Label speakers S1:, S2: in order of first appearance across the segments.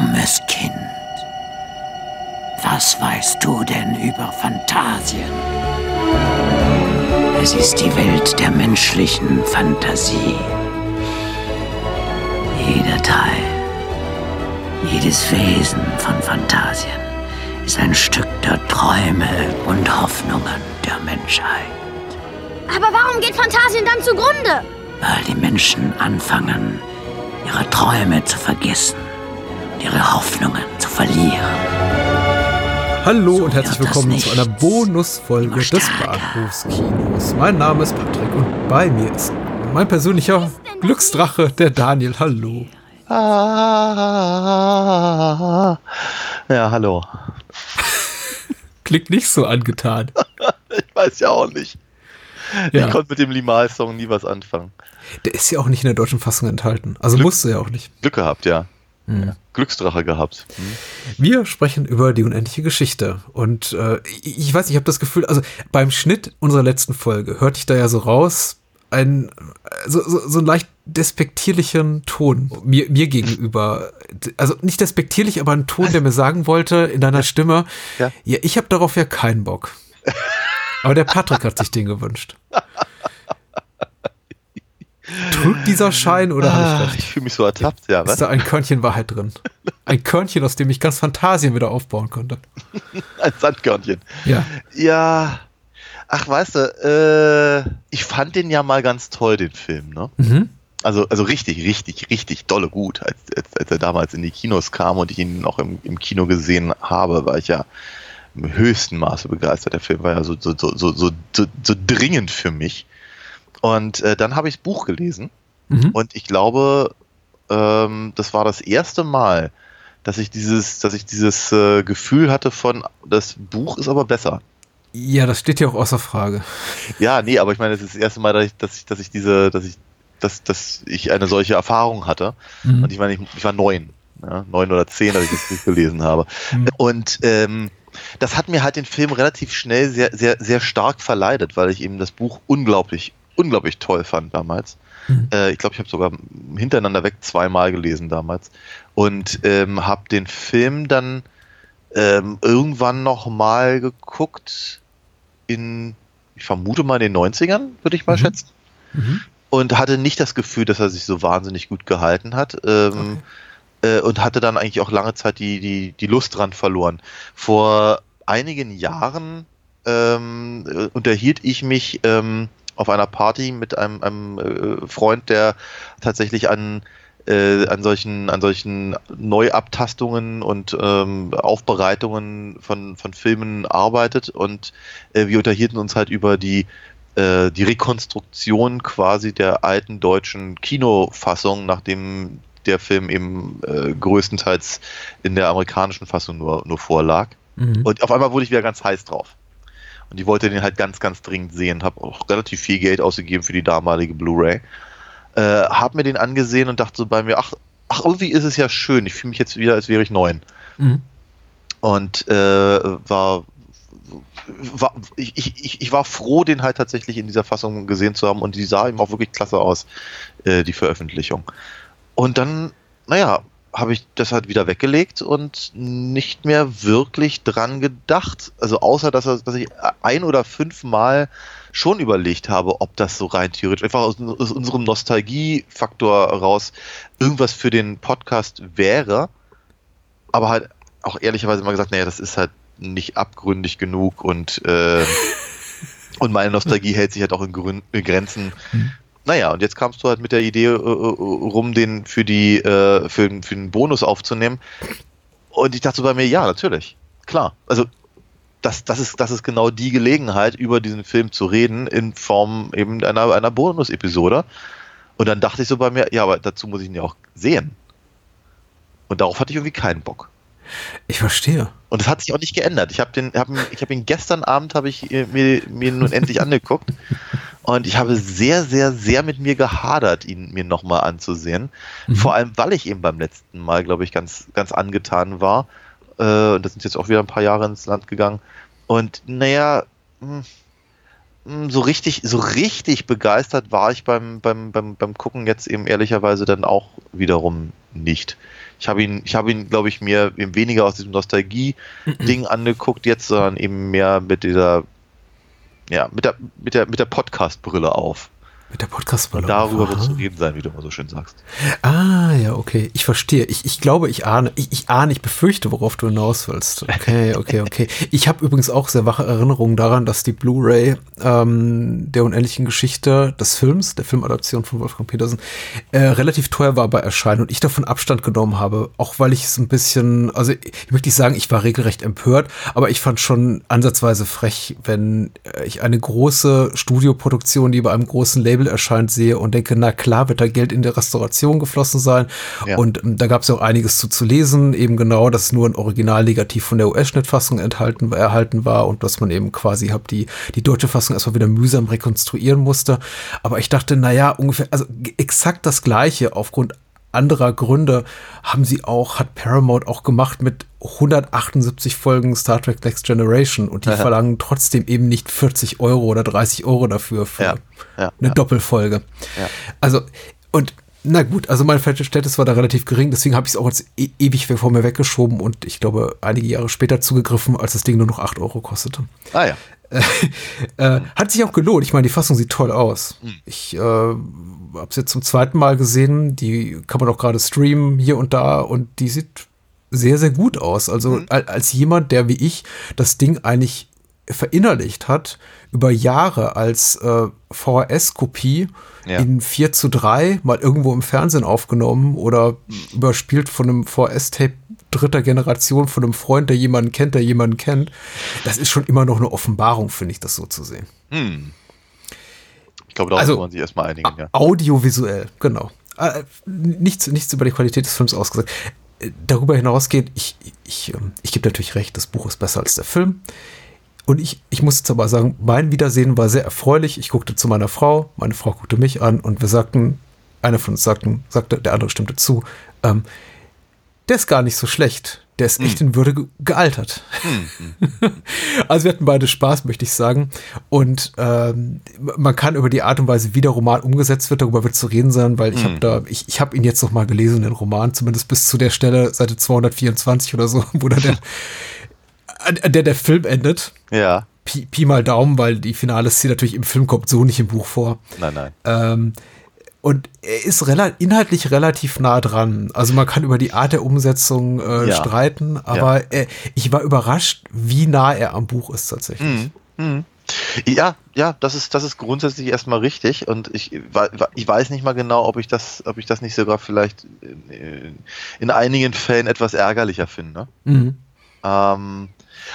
S1: dummes Kind. Was weißt du denn über Phantasien? Es ist die Welt der menschlichen Fantasie. Jeder Teil, jedes Wesen von Phantasien ist ein Stück der Träume und Hoffnungen der Menschheit.
S2: Aber warum geht Phantasien dann zugrunde?
S1: Weil die Menschen anfangen, ihre Träume zu vergessen und ihre Hoffnungen zu verlieren.
S3: Hallo so und herzlich willkommen zu einer Bonusfolge des Bahnhofskinos. Mein Name ist Patrick und bei mir ist mein persönlicher Glücksdrache, der Daniel. Hallo.
S4: Ah, ja, hallo.
S3: Klingt nicht so angetan.
S4: ich weiß ja auch nicht. Ja. Ich konnte mit dem Limal-Song nie was anfangen.
S3: Der ist ja auch nicht in der deutschen Fassung enthalten. Also Glück, musste ja auch nicht.
S4: Glück gehabt, ja. Mhm. Glücksdrache gehabt. Mhm.
S3: Wir sprechen über die unendliche Geschichte. Und äh, ich weiß, ich habe das Gefühl, also beim Schnitt unserer letzten Folge hörte ich da ja so raus, ein so, so, so einen leicht despektierlichen Ton mir, mir gegenüber. Also nicht despektierlich, aber ein Ton, der mir sagen wollte in deiner Stimme, ja, ja ich habe darauf ja keinen Bock. Aber der Patrick hat sich den gewünscht. Drückt dieser Schein oder habe ich
S4: ah, recht? Ich fühle mich so ertappt, ja.
S3: Was? Ist da ein Körnchen Wahrheit drin? Ein Körnchen, aus dem ich ganz Fantasien wieder aufbauen konnte.
S4: ein Sandkörnchen.
S3: Ja.
S4: Ja. Ach, weißt du, äh, ich fand den ja mal ganz toll, den Film, ne? Mhm. Also, also richtig, richtig, richtig dolle gut. Als, als, als er damals in die Kinos kam und ich ihn noch im, im Kino gesehen habe, war ich ja im höchsten Maße begeistert. Der Film war ja so, so, so, so, so, so dringend für mich. Und äh, dann habe ich das Buch gelesen mhm. und ich glaube, ähm, das war das erste Mal, dass ich dieses, dass ich dieses äh, Gefühl hatte von, das Buch ist aber besser.
S3: Ja, das steht ja auch außer Frage.
S4: Ja, nee, aber ich meine, es ist das erste Mal, dass ich, dass ich, dass ich diese, dass ich, dass, dass ich eine solche Erfahrung hatte. Mhm. Und ich meine, ich, ich war neun, ja, neun oder zehn, als ich das Buch gelesen habe. Mhm. Und ähm, das hat mir halt den Film relativ schnell sehr, sehr, sehr stark verleidet, weil ich eben das Buch unglaublich, unglaublich toll fand damals. Mhm. Äh, ich glaube, ich habe sogar hintereinander weg zweimal gelesen damals und ähm, habe den Film dann ähm, irgendwann noch mal geguckt in, ich vermute mal in den 90ern, würde ich mal mhm. schätzen. Mhm. Und hatte nicht das Gefühl, dass er sich so wahnsinnig gut gehalten hat. Ähm, okay äh, und hatte dann eigentlich auch lange Zeit die, die, die Lust dran verloren. Vor einigen Jahren ähm, äh, unterhielt ich mich ähm, auf einer Party mit einem, einem äh, Freund, der tatsächlich an äh, an solchen an solchen Neuabtastungen und ähm, Aufbereitungen von von Filmen arbeitet und äh, wir unterhielten uns halt über die äh, die Rekonstruktion quasi der alten deutschen Kinofassung, nachdem der Film eben äh, größtenteils in der amerikanischen Fassung nur, nur vorlag. Mhm. Und auf einmal wurde ich wieder ganz heiß drauf. Und ich wollte den halt ganz, ganz dringend sehen. Habe auch relativ viel Geld ausgegeben für die damalige Blu-ray. Äh, habe mir den angesehen und dachte so bei mir, ach, ach irgendwie ist es ja schön. Ich fühle mich jetzt wieder, als wäre ich neun. Mhm. Und äh, war, war ich, ich, ich war froh, den halt tatsächlich in dieser Fassung gesehen zu haben und die sah ihm auch wirklich klasse aus, äh, die Veröffentlichung. Und dann, naja, habe ich das halt wieder weggelegt und nicht mehr wirklich dran gedacht. Also außer, dass, dass ich ein oder fünf Mal schon überlegt habe, ob das so rein theoretisch, einfach aus, aus unserem Nostalgiefaktor raus irgendwas für den Podcast wäre. Aber halt auch ehrlicherweise immer gesagt, naja, das ist halt nicht abgründig genug und, äh, und meine Nostalgie hält sich halt auch in, Grün in Grenzen. Naja, und jetzt kamst du halt mit der Idee äh, äh, rum, den für die äh, für, für den Bonus aufzunehmen. Und ich dachte so bei mir, ja, natürlich. Klar. Also das, das, ist, das ist genau die Gelegenheit, über diesen Film zu reden, in Form eben einer, einer Bonus-Episode. Und dann dachte ich so bei mir, ja, aber dazu muss ich ihn ja auch sehen. Und darauf hatte ich irgendwie keinen Bock.
S3: Ich verstehe.
S4: Und es hat sich auch nicht geändert. Ich habe den, hab, ich habe ihn gestern Abend habe ich mir, mir nun endlich angeguckt und ich habe sehr, sehr, sehr mit mir gehadert, ihn mir nochmal anzusehen. Mhm. Vor allem, weil ich eben beim letzten Mal, glaube ich, ganz, ganz angetan war. Äh, das sind jetzt auch wieder ein paar Jahre ins Land gegangen. Und naja, mh, hm, hm, so richtig, so richtig begeistert war ich beim, beim, beim, beim Gucken jetzt eben ehrlicherweise dann auch wiederum nicht. Ich habe ihn, ich habe ihn, glaube ich, mir eben weniger aus diesem Nostalgie-Ding angeguckt jetzt, sondern eben mehr mit dieser, ja, mit der, mit der, mit der Podcast-Brille auf.
S3: Mit der Podcast-Brille.
S4: Darüber wird zu reden sein, wie du immer so schön sagst.
S3: Ah, ja, okay. Ich verstehe. Ich, ich glaube, ich ahne, ich, ich ahne, ich befürchte, worauf du hinaus willst. Okay, okay, okay. Ich habe übrigens auch sehr wache Erinnerungen daran, dass die Blu-ray ähm, der unendlichen Geschichte des Films, der Filmadaption von Wolfgang Petersen, äh, relativ teuer war bei Erscheinen und ich davon Abstand genommen habe. Auch weil ich es ein bisschen, also ich möchte nicht sagen, ich war regelrecht empört, aber ich fand schon ansatzweise frech, wenn äh, ich eine große Studioproduktion, die bei einem großen Label Label erscheint, sehe und denke, na klar, wird da Geld in der Restauration geflossen sein. Ja. Und ähm, da gab es ja auch einiges zu, zu lesen, eben genau, dass nur ein Original negativ von der US-Schnittfassung enthalten, erhalten war und dass man eben quasi hab die, die deutsche Fassung erstmal wieder mühsam rekonstruieren musste. Aber ich dachte, na ja, ungefähr, also exakt das Gleiche aufgrund anderer Gründe haben sie auch, hat Paramount auch gemacht mit 178 Folgen Star Trek Next Generation und die Aha. verlangen trotzdem eben nicht 40 Euro oder 30 Euro dafür für ja, ja, eine ja. Doppelfolge. Also, und na gut, also mein Verständnis war da relativ gering, deswegen habe ich es auch jetzt e ewig vor mir weggeschoben und ich glaube einige Jahre später zugegriffen, als das Ding nur noch 8 Euro kostete.
S4: Ah ja.
S3: Äh, hat sich auch gelohnt. Ich meine, die Fassung sieht toll aus. Hm. Ich äh, habe es jetzt zum zweiten Mal gesehen. Die kann man auch gerade streamen hier und da und die sieht sehr, sehr gut aus. Also mhm. als jemand, der wie ich das Ding eigentlich verinnerlicht hat, über Jahre als äh, VHS-Kopie ja. in 4 zu 3 mal irgendwo im Fernsehen aufgenommen oder überspielt von einem VHS-Tape dritter Generation von einem Freund, der jemanden kennt, der jemanden kennt. Das ist schon immer noch eine Offenbarung, finde ich, das so zu sehen. Hm.
S4: Ich glaube, da also, muss man sich erstmal einigen.
S3: Ja. Audiovisuell, genau. Äh, nichts, nichts über die Qualität des Films ausgesagt. Äh, darüber hinausgeht, ich, ich, ich, ähm, ich gebe natürlich recht, das Buch ist besser als der Film. Und ich, ich muss jetzt aber sagen, mein Wiedersehen war sehr erfreulich. Ich guckte zu meiner Frau, meine Frau guckte mich an und wir sagten, einer von uns sagten, sagte, der andere stimmte zu, ähm, der ist gar nicht so schlecht. Der ist echt hm. in Würde gealtert. Hm. also wir hatten beide Spaß, möchte ich sagen. Und ähm, man kann über die Art und Weise, wie der Roman umgesetzt wird, darüber wird zu reden sein, weil ich hm. habe da, ich, ich habe ihn jetzt noch mal gelesen, den Roman, zumindest bis zu der Stelle, Seite 224 oder so, wo da der an der der Film endet.
S4: Ja.
S3: Pi, Pi mal Daumen, weil die finale Szene natürlich im Film kommt so nicht im Buch vor.
S4: Nein, nein.
S3: Ähm, und er ist rela inhaltlich relativ nah dran. Also man kann über die Art der Umsetzung äh, ja. streiten, aber ja. äh, ich war überrascht, wie nah er am Buch ist tatsächlich. Mhm. Mhm.
S4: Ja, ja, das ist, das ist grundsätzlich erstmal richtig und ich, ich weiß nicht mal genau, ob ich das, ob ich das nicht sogar vielleicht in, in einigen Fällen etwas ärgerlicher finde. Mhm. Ähm,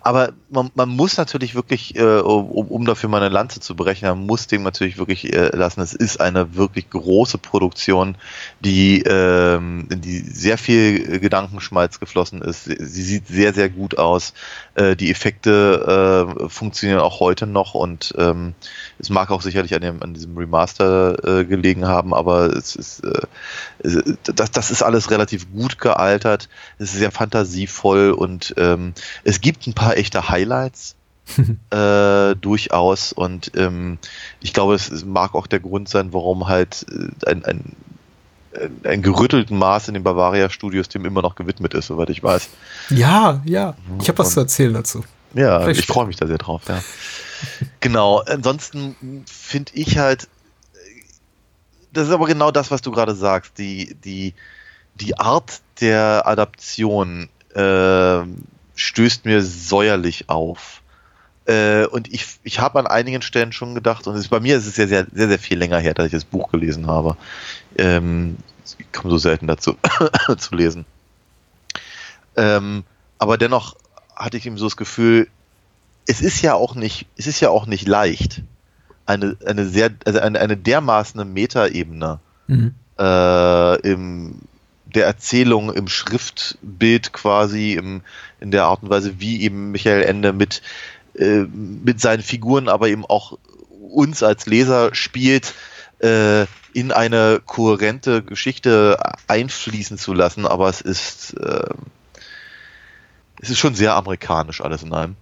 S4: aber man, man, muss natürlich wirklich, äh, um, um, dafür mal eine Lanze zu berechnen, man muss dem natürlich wirklich äh, lassen. Es ist eine wirklich große Produktion, die, ähm, die sehr viel Gedankenschmalz geflossen ist. Sie sieht sehr, sehr gut aus. Äh, die Effekte äh, funktionieren auch heute noch und ähm, es mag auch sicherlich an, dem, an diesem Remaster äh, gelegen haben, aber es ist, äh, das, das ist alles relativ gut gealtert. Es ist sehr fantasievoll und ähm, es gibt ein paar echte Highlights. äh, durchaus und ähm, ich glaube, es mag auch der Grund sein, warum halt äh, ein, ein, ein gerüttelten Maß in den Bavaria Studios dem immer noch gewidmet ist, soweit ich weiß.
S3: Ja, ja, ich habe was zu erzählen dazu.
S4: Ja, Vielleicht ich freue mich da sehr drauf, ja. Genau, ansonsten finde ich halt, das ist aber genau das, was du gerade sagst, die, die, die Art der Adaption äh, stößt mir säuerlich auf. Äh, und ich, ich habe an einigen Stellen schon gedacht, und ist, bei mir ist es ja sehr, sehr, sehr viel länger her, dass ich das Buch gelesen habe. Ähm, ich komme so selten dazu zu lesen. Ähm, aber dennoch hatte ich eben so das Gefühl, es ist ja auch nicht, es ist ja auch nicht leicht, eine, eine sehr, also eine, eine dermaßen Metaebene mhm. äh, im der Erzählung im Schriftbild quasi, im, in der Art und Weise, wie eben Michael Ende mit, äh, mit seinen Figuren, aber eben auch uns als Leser spielt, äh, in eine kohärente Geschichte einfließen zu lassen. Aber es ist, äh, es ist schon sehr amerikanisch alles in einem.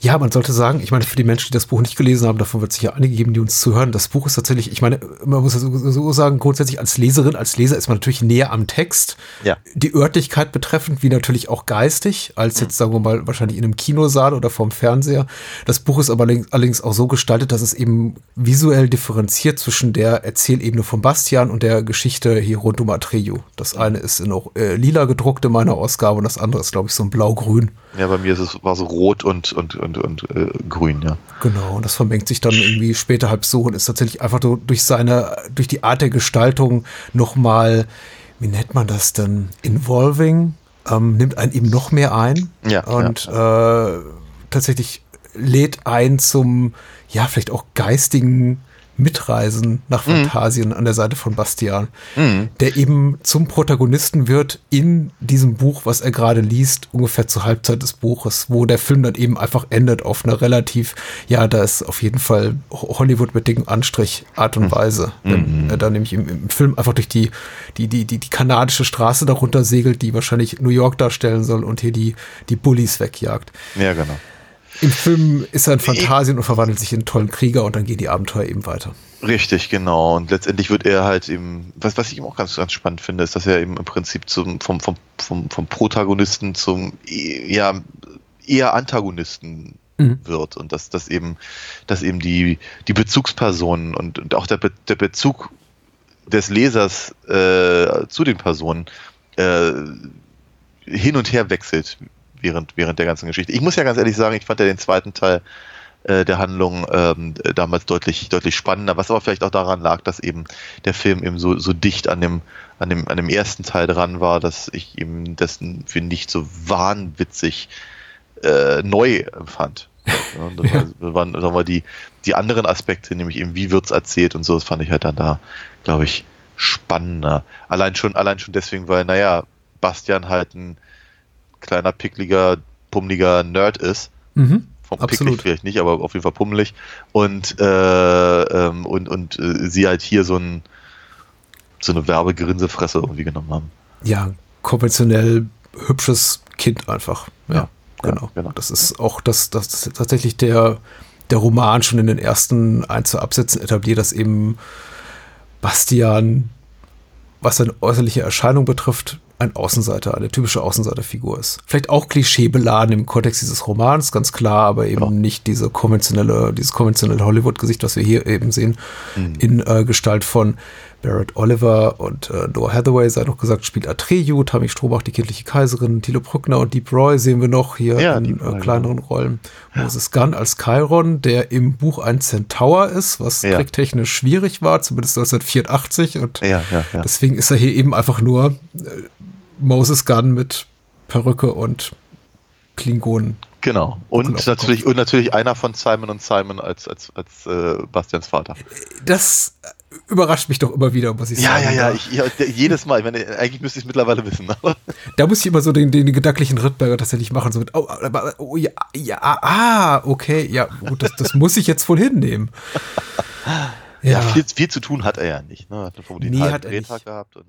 S3: Ja, man sollte sagen, ich meine, für die Menschen, die das Buch nicht gelesen haben, davon wird es sicher einige geben, die uns zuhören. Das Buch ist tatsächlich, ich meine, man muss so, so sagen, grundsätzlich als Leserin, als Leser ist man natürlich näher am Text.
S4: Ja.
S3: Die Örtlichkeit betreffend, wie natürlich auch geistig, als jetzt, sagen wir mal, wahrscheinlich in einem Kinosaal oder vorm Fernseher. Das Buch ist aber allerdings auch so gestaltet, dass es eben visuell differenziert zwischen der Erzählebene von Bastian und der Geschichte hier rund um Atreyu. Das eine ist in auch äh, lila gedruckt in meiner Ausgabe und das andere ist, glaube ich, so ein blau-grün.
S4: Ja, bei mir ist es, war so rot und, und, und, und äh, grün, ja.
S3: Genau, und das vermengt sich dann irgendwie später halb so und ist tatsächlich einfach so durch seine, durch die Art der Gestaltung nochmal, wie nennt man das denn, involving, ähm, nimmt einen eben noch mehr ein.
S4: Ja.
S3: Und
S4: ja.
S3: Äh, tatsächlich lädt ein zum, ja, vielleicht auch geistigen Mitreisen nach mhm. Phantasien mhm. an der Seite von Bastian, mhm. der eben zum Protagonisten wird in diesem Buch, was er gerade liest, ungefähr zur Halbzeit des Buches, wo der Film dann eben einfach endet auf eine relativ, ja, da ist auf jeden Fall Hollywood mit dicken Anstrich Art und mhm. Weise. Mhm. Wenn er dann nämlich im, im, Film einfach durch die, die, die, die, die kanadische Straße darunter segelt, die wahrscheinlich New York darstellen soll und hier die, die Bullies wegjagt.
S4: Ja, genau.
S3: Im Film ist er ein Phantasien und verwandelt sich in einen tollen Krieger und dann gehen die Abenteuer eben weiter.
S4: Richtig, genau. Und letztendlich wird er halt eben, was, was ich eben auch ganz, ganz spannend finde, ist, dass er eben im Prinzip zum, vom, vom, vom, vom Protagonisten zum ja, eher Antagonisten mhm. wird und dass, dass eben, dass eben die, die Bezugspersonen und, und auch der, Be der Bezug des Lesers äh, zu den Personen äh, hin und her wechselt während, während der ganzen Geschichte. Ich muss ja ganz ehrlich sagen, ich fand ja den zweiten Teil äh, der Handlung ähm, damals deutlich, deutlich spannender, was aber vielleicht auch daran lag, dass eben der Film eben so, so dicht an dem, an dem, an dem ersten Teil dran war, dass ich eben dessen für nicht so wahnwitzig äh, neu empfand. Ja, das ja. waren, sagen wir, die, die anderen Aspekte, nämlich eben, wie wird's erzählt und so, das fand ich halt dann da, glaube ich, spannender. Allein schon, allein schon deswegen, weil, naja, Bastian halt ein kleiner, pickliger, pummeliger Nerd ist.
S3: Mhm,
S4: Vom picklig vielleicht nicht, aber auf jeden Fall pummelig. Und, äh, ähm, und, und äh, sie halt hier so, ein, so eine Werbegrinsefresse irgendwie genommen haben.
S3: Ja, konventionell hübsches Kind einfach. Ja, ja genau. Genau. Das ist auch das, das, das tatsächlich der, der Roman schon in den ersten ein, zwei Absätzen etabliert, dass eben Bastian, was seine äußerliche Erscheinung betrifft, ein Außenseiter, eine typische Außenseiterfigur ist. Vielleicht auch klischeebeladen im Kontext dieses Romans, ganz klar, aber eben ja. nicht diese konventionelle, dieses konventionelle Hollywood-Gesicht, was wir hier eben sehen, mhm. in äh, Gestalt von Barrett Oliver und äh, Noah Hathaway, sei noch gesagt, spielt Atreyu, Tammy Strohbach, die kindliche Kaiserin, Thilo Brückner und Deep Roy sehen wir noch hier ja, in äh, kleineren Rollen. Ja. Moses Gunn als Chiron, der im Buch ein Centaur ist, was ja. tricktechnisch schwierig war, zumindest 1984 und deswegen ist er hier eben einfach nur äh, Moses Gunn mit Perücke und Klingonen.
S4: Genau. Und natürlich, und natürlich einer von Simon und Simon als, als, als äh, Bastians Vater.
S3: Das überrascht mich doch immer wieder, muss ich
S4: ja,
S3: sagen.
S4: Ja, ja, ja. Ich, ja jedes Mal. Ich meine, eigentlich müsste ich es mittlerweile wissen.
S3: Da muss ich immer so den, den gedanklichen Rittberger tatsächlich machen. So mit, oh, oh, ja, ja, ah, okay, ja, gut, das, das muss ich jetzt wohl hinnehmen.
S4: Ja, ja viel, viel, zu tun hat er ja nicht. Ne? Hat
S3: nee, hat er nicht.
S4: gehabt und